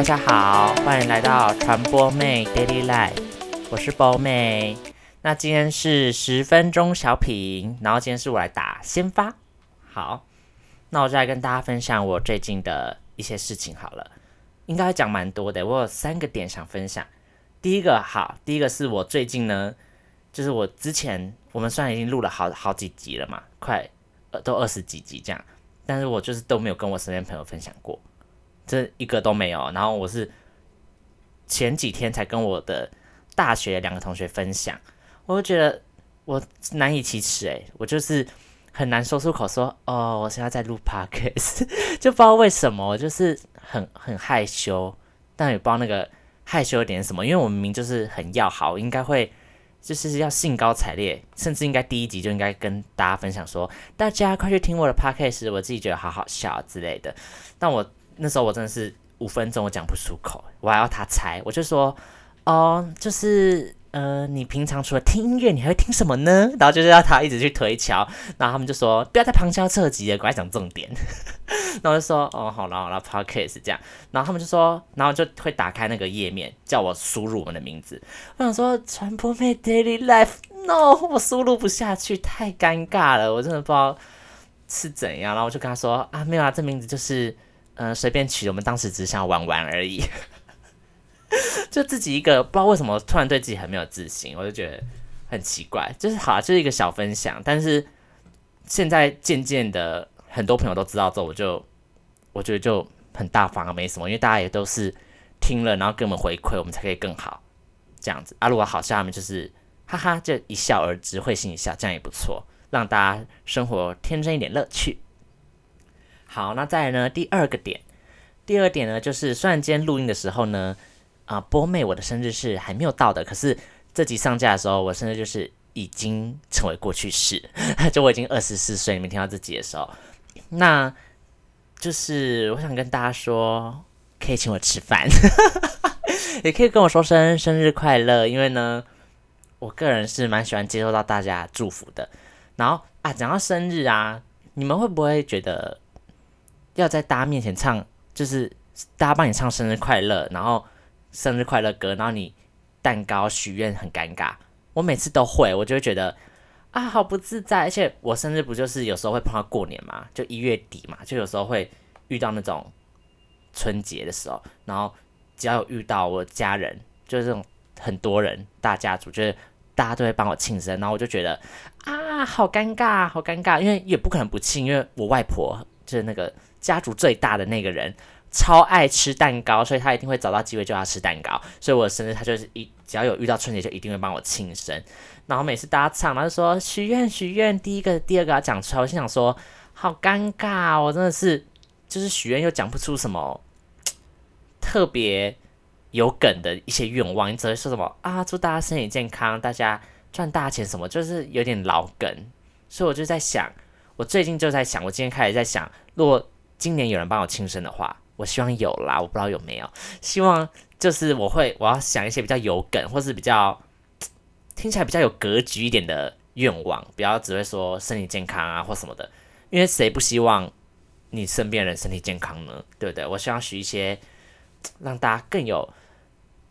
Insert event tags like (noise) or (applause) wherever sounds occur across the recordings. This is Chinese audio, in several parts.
大家好，欢迎来到传播妹 Daily Life，我是波妹。那今天是十分钟小品，然后今天是我来打先发。好，那我就来跟大家分享我最近的一些事情好了，应该讲蛮多的，我有三个点想分享。第一个好，第一个是我最近呢，就是我之前我们虽然已经录了好好几集了嘛，快呃都二十几集这样，但是我就是都没有跟我身边朋友分享过，这一个都没有。然后我是前几天才跟我的大学两个同学分享。我就觉得我难以启齿诶，我就是很难说出口说哦，我现在在录 (laughs) podcast，就不知道为什么，我就是很很害羞，但也不知道那个害羞点什么，因为我明明就是很要好，应该会就是要兴高采烈，甚至应该第一集就应该跟大家分享说，大家快去听我的 podcast，我自己觉得好好笑之类的。但我那时候我真的是五分钟我讲不出口，我还要他猜，我就说哦，就是。呃，你平常除了听音乐，你还会听什么呢？然后就是要他一直去推敲，然后他们就说不要再旁敲侧击了，赶快讲重点。(laughs) 然后我就说哦，好了好了，Podcast 是这样。然后他们就说，然后就会打开那个页面，叫我输入我们的名字。我想说传播妹 Daily Life，No，我输入不下去，太尴尬了，我真的不知道是怎样。然后我就跟他说啊，没有啊，这名字就是嗯、随便取，我们当时只想玩玩而已。(laughs) 就自己一个不知道为什么突然对自己很没有自信，我就觉得很奇怪。就是好啊，就是一个小分享，但是现在渐渐的很多朋友都知道之后，我就我觉得就很大方啊，没什么，因为大家也都是听了，然后给我们回馈，我们才可以更好这样子啊。如果好笑，他们就是哈哈，就一笑而止，会心一笑，这样也不错，让大家生活天真一点乐趣。好，那再来呢，第二个点，第二点呢，就是虽然今天录音的时候呢。啊，波妹，我的生日是还没有到的，可是这集上架的时候，我生日就是已经成为过去式，(laughs) 就我已经二十四岁。你们听到这集的时候，那就是我想跟大家说，可以请我吃饭，(laughs) 也可以跟我说声生日快乐，因为呢，我个人是蛮喜欢接受到大家祝福的。然后啊，讲到生日啊，你们会不会觉得要在大家面前唱，就是大家帮你唱生日快乐，然后？生日快乐歌，然后你蛋糕许愿很尴尬，我每次都会，我就会觉得啊，好不自在。而且我生日不就是有时候会碰到过年嘛，就一月底嘛，就有时候会遇到那种春节的时候，然后只要有遇到我家人，就是这种很多人大家族，就是大家都会帮我庆生，然后我就觉得啊，好尴尬，好尴尬，因为也不可能不庆，因为我外婆就是那个家族最大的那个人。超爱吃蛋糕，所以他一定会找到机会就要吃蛋糕。所以我的生日，他就是一只要有遇到春节，就一定会帮我庆生。然后每次大家唱，他就说许愿许愿，第一个第二个要讲出来。我心想说，好尴尬，我真的是就是许愿又讲不出什么特别有梗的一些愿望，你只会说什么啊，祝大家身体健康，大家赚大钱什么，就是有点老梗。所以我就在想，我最近就在想，我今天开始在想，如果今年有人帮我庆生的话。我希望有啦，我不知道有没有。希望就是我会，我要想一些比较有梗，或是比较听起来比较有格局一点的愿望，不要只会说身体健康啊或什么的。因为谁不希望你身边人身体健康呢？对不对？我希望许一些让大家更有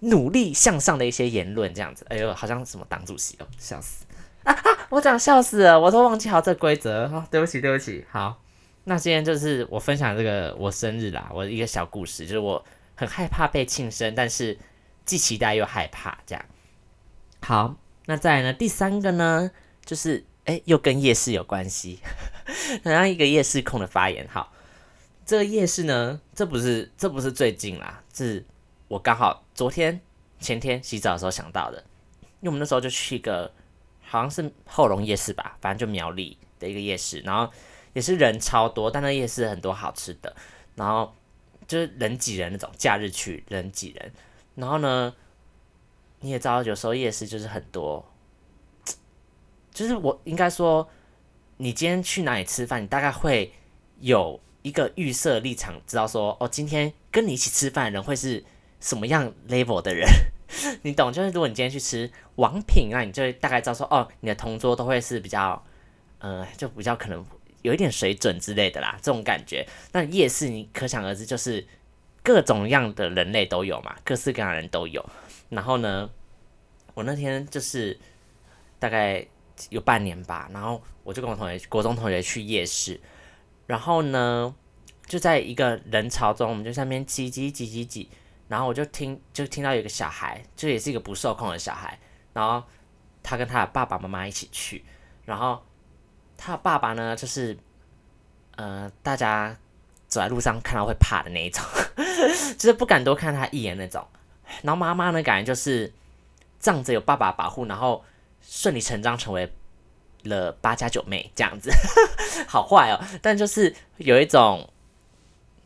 努力向上的一些言论，这样子。哎呦，好像什么党主席哦，笑死啊啊！我讲笑死了，我都忘记好这规则。好，对不起，对不起，好。那今天就是我分享这个我生日啦，我一个小故事，就是我很害怕被庆生，但是既期待又害怕这样。好，那再来呢？第三个呢，就是诶，又跟夜市有关系，好像一个夜市控的发言。好，这个夜市呢，这不是这不是最近啦，是我刚好昨天前天洗澡的时候想到的，因为我们那时候就去一个好像是后龙夜市吧，反正就苗栗的一个夜市，然后。也是人超多，但那夜市很多好吃的，然后就是人挤人那种，假日去人挤人，然后呢，你也知道，有时候夜市就是很多，就是我应该说，你今天去哪里吃饭，你大概会有一个预设立场，知道说，哦，今天跟你一起吃饭的人会是什么样 level 的人，(laughs) 你懂？就是如果你今天去吃王品，那你就大概知道说，哦，你的同桌都会是比较，呃，就比较可能。有一点水准之类的啦，这种感觉。那夜市你可想而知，就是各种样的人类都有嘛，各式各样的人都有。然后呢，我那天就是大概有半年吧，然后我就跟我同学、国中同学去夜市，然后呢，就在一个人潮中，我们就上面挤挤挤挤挤，然后我就听就听到有个小孩，就也是一个不受控的小孩，然后他跟他的爸爸妈妈一起去，然后他爸爸呢，就是呃，大家走在路上看到会怕的那一种，(laughs) 就是不敢多看他一眼那种。然后妈妈呢，感觉就是仗着有爸爸保护，然后顺理成章成为了八家九妹这样子，(laughs) 好坏哦。但就是有一种，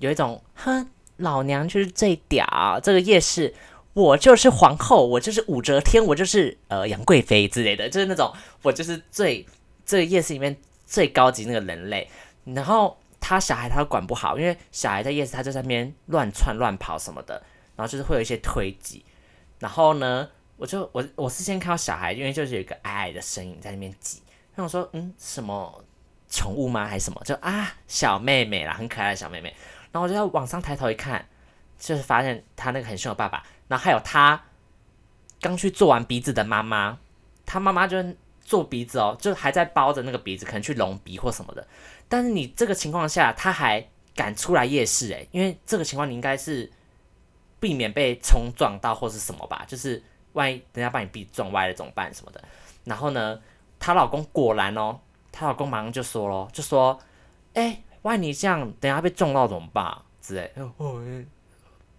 有一种，哼，老娘就是最屌，这个夜市我就是皇后，我就是武则天，我就是呃杨贵妃之类的，就是那种我就是最这个夜市里面最高级那个人类。然后他小孩他都管不好，因为小孩在夜市他就在那边乱窜乱跑什么的。然后就是会有一些推挤，然后呢，我就我我是先看到小孩，因为就是有一个矮矮的身影在那边挤，然后我说嗯，什么宠物吗还是什么？就啊小妹妹啦，很可爱的小妹妹。然后我就要往上抬头一看，就是发现他那个很凶的爸爸，然后还有他刚去做完鼻子的妈妈，他妈妈就做鼻子哦，就还在包着那个鼻子，可能去隆鼻或什么的。但是你这个情况下，他还敢出来夜市诶，因为这个情况你应该是。避免被冲撞到或是什么吧，(laughs) 就是万一人家把你鼻撞歪了怎么办什么的。然后呢，她老公果然哦，她老公马上就说咯，就说，哎、万一你这样等下被撞到怎么办之类，哦，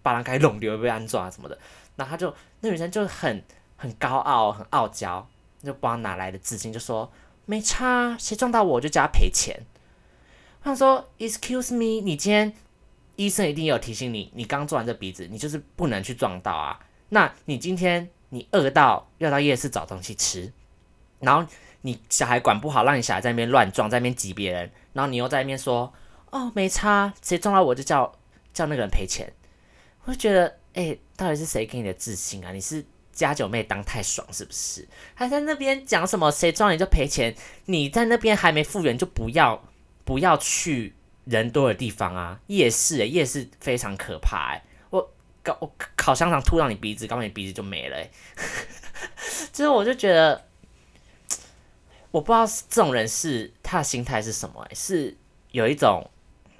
把人给弄丢被安撞啊什么的。然后他就那女生就很很高傲，很傲娇，就不知道哪来的自信，就说没差，谁撞到我就叫他赔钱。我想说，Excuse me，你今天。医生一定有提醒你，你刚做完这鼻子，你就是不能去撞到啊。那你今天你饿到要到夜市找东西吃，然后你小孩管不好，让你小孩在那边乱撞，在那边挤别人，然后你又在那边说哦没差，谁撞到我就叫叫那个人赔钱。我就觉得，哎、到底是谁给你的自信啊？你是家九妹当太爽是不是？还在那边讲什么谁撞你就赔钱？你在那边还没复原就不要不要去。人多的地方啊，夜市诶，夜市非常可怕诶。我搞我烤香肠吐到你鼻子，搞不好你鼻子就没了诶。之 (laughs) 后我就觉得，我不知道这种人是他的心态是什么诶，是有一种，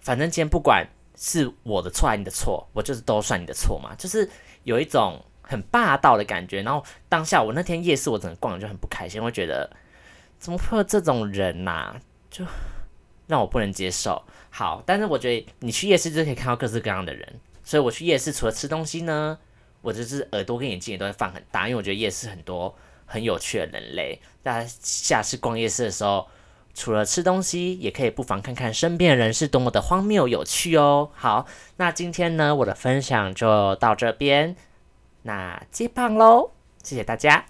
反正今天不管是我的错还是你的错，我就是都算你的错嘛，就是有一种很霸道的感觉。然后当下我那天夜市我整个逛就很不开心，我觉得怎么会有这种人呐、就。让我不能接受。好，但是我觉得你去夜市就可以看到各式各样的人，所以我去夜市除了吃东西呢，我就是耳朵跟眼睛也都会放很大，因为我觉得夜市很多很有趣的人类。大家下次逛夜市的时候，除了吃东西，也可以不妨看看身边的人是多么的荒谬有趣哦。好，那今天呢，我的分享就到这边，那接棒喽，谢谢大家。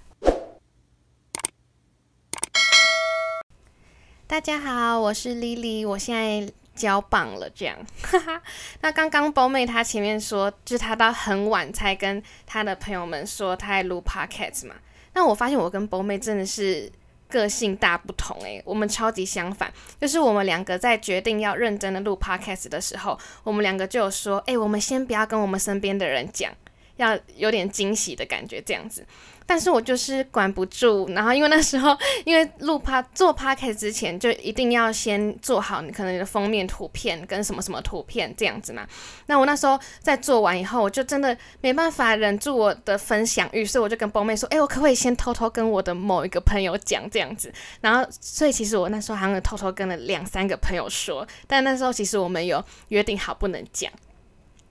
大家好，我是 Lily，我现在交棒了，这样，哈哈。那刚刚包妹她前面说，就是她到很晚才跟她的朋友们说她在录 Podcast 嘛。那我发现我跟包妹真的是个性大不同诶、我们超级相反。就是我们两个在决定要认真的录 Podcast 的时候，我们两个就有说，诶，我们先不要跟我们身边的人讲，要有点惊喜的感觉，这样子。但是我就是管不住，然后因为那时候因为录趴做 podcast 之前就一定要先做好你可能你的封面图片跟什么什么图片这样子嘛。那我那时候在做完以后，我就真的没办法忍住我的分享欲，所以我就跟波妹说：“哎，我可不可以先偷偷跟我的某一个朋友讲这样子？”然后所以其实我那时候好像偷偷跟了两三个朋友说，但那时候其实我们有约定好不能讲。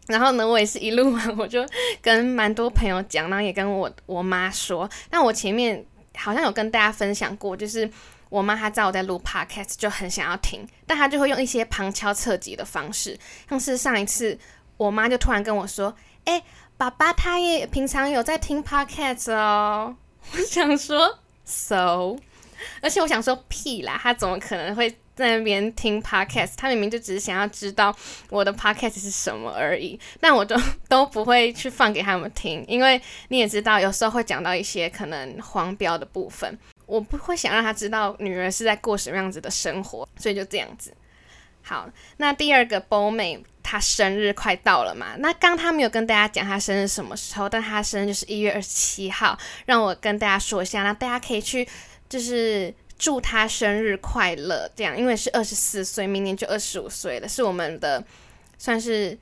然后呢，我也是一录完，我就跟蛮多朋友讲，然后也跟我我妈说。那我前面好像有跟大家分享过，就是我妈她知道我在录 podcast，就很想要听，但她就会用一些旁敲侧击的方式，像是上一次我妈就突然跟我说：“哎，爸爸他也平常有在听 podcast 哦。”我想说，so，而且我想说屁啦，他怎么可能会？在那边听 podcast，他明明就只是想要知道我的 podcast 是什么而已，但我都 (laughs) 都不会去放给他们听，因为你也知道，有时候会讲到一些可能黄标的部分，我不会想让他知道女儿是在过什么样子的生活，所以就这样子。好，那第二个 BO 妹，他生日快到了嘛，那刚他没有跟大家讲他生日什么时候，但他生日就是一月二十七号，让我跟大家说一下，那大家可以去就是祝他生日快乐，这样，因为是二十四岁，明年就二十五岁了，是我们的算是，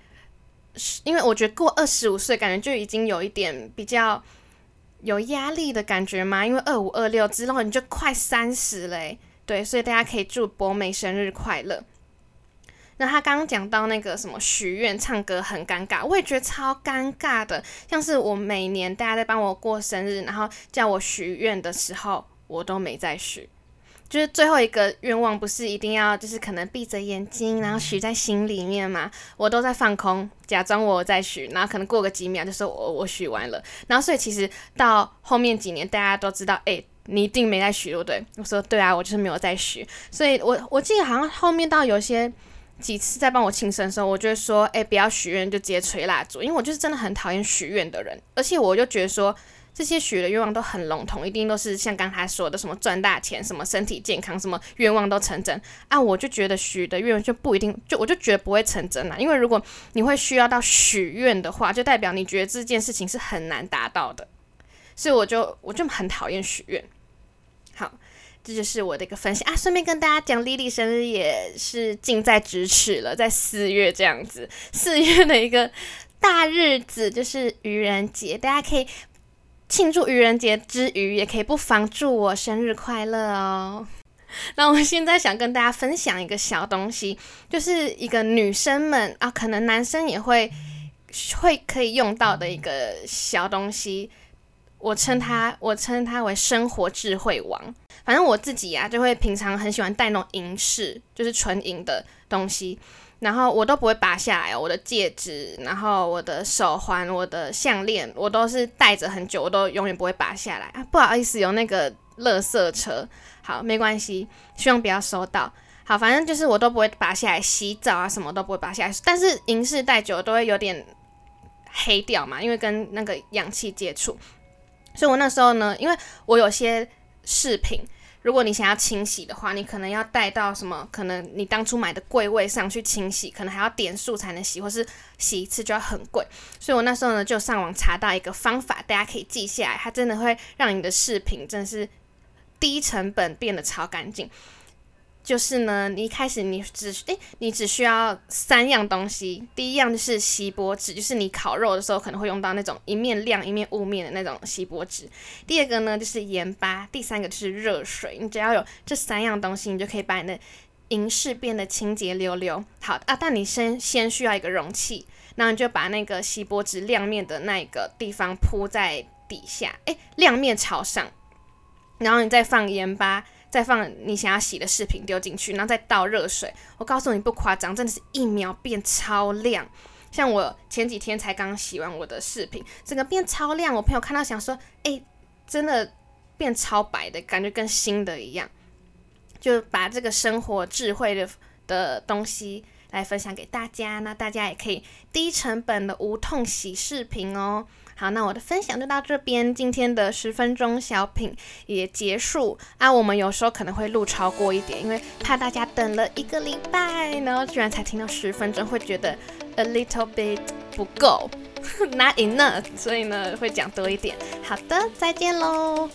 因为我觉得过二十五岁，感觉就已经有一点比较有压力的感觉嘛，因为二五二六之后你就快三十嘞，对，所以大家可以祝博美生日快乐。那他刚刚讲到那个什么许愿唱歌很尴尬，我也觉得超尴尬的。像是我每年大家在帮我过生日，然后叫我许愿的时候，我都没在许。就是最后一个愿望不是一定要就是可能闭着眼睛，然后许在心里面嘛？我都在放空，假装我在许，然后可能过个几秒就说我我许完了。然后所以其实到后面几年大家都知道，哎、你一定没在许，对不对？我说对啊，我就是没有在许。所以我我记得好像后面到有些。几次在帮我庆生的时候，我就会说：“哎、不要许愿，就直接吹蜡烛。”因为我就是真的很讨厌许愿的人，而且我就觉得说这些许的愿望都很笼统，一定都是像刚才说的什么赚大钱、什么身体健康、什么愿望都成真啊！我就觉得许的愿望就不一定，就我就觉得不会成真啦。因为如果你会需要到许愿的话，就代表你觉得这件事情是很难达到的，所以我就我就很讨厌许愿。好。这就是我的一个分享啊！顺便跟大家讲，Lily 生日也是近在咫尺了，在四月这样子，四月的一个大日子就是愚人节，大家可以庆祝愚人节之余，也可以不妨祝我生日快乐哦。那我现在想跟大家分享一个小东西，就是一个女生们啊，可能男生也会会可以用到的一个小东西，我称它 (laughs) 我称它为生活智慧王。反正我自己呀、啊，就会平常很喜欢戴那种银饰，就是纯银的东西，然后我都不会拔下来。我的戒指，然后我的手环，我的项链，我都是戴着很久，我都永远不会拔下来啊。不好意思，有那个垃圾车，好，没关系，希望不要收到。好，反正就是我都不会拔下来，洗澡啊什么都不会拔下来。但是银饰戴久了都会有点黑掉嘛，因为跟那个氧气接触。所以我那时候呢，因为我有些。饰品，如果你想要清洗的话，你可能要带到什么？可能你当初买的柜位上去清洗，可能还要点数才能洗，或是洗一次就要很贵。所以我那时候呢，就上网查到一个方法，大家可以记下来，它真的会让你的饰品真是低成本变得超干净。就是呢，你一开始你只诶，你只需要三样东西。第一样就是锡箔纸，就是你烤肉的时候可能会用到那种一面亮一面雾面的那种锡箔纸。第二个呢就是盐巴，第三个就是热水。你只要有这三样东西，你就可以把你的银饰变得清洁溜溜。好啊，但你先先需要一个容器，然后你就把那个锡箔纸亮面的那个地方铺在底下，诶，亮面朝上，然后你再放盐巴。再放你想要洗的饰品丢进去，然后再倒热水。我告诉你不夸张，真的是一秒变超亮。像我前几天才刚洗完我的饰品，整个变超亮。我朋友看到想说：“诶，真的变超白的感觉，跟新的一样。”就把这个生活智慧的的东西来分享给大家，那大家也可以低成本的无痛洗饰品哦。好，那我的分享就到这边，今天的十分钟小品也结束啊。我们有时候可能会录超过一点，因为怕大家等了一个礼拜，然后居然才听到十分钟，会觉得 a little bit 不够，(laughs) not enough，所以呢会讲多一点。好的，再见喽。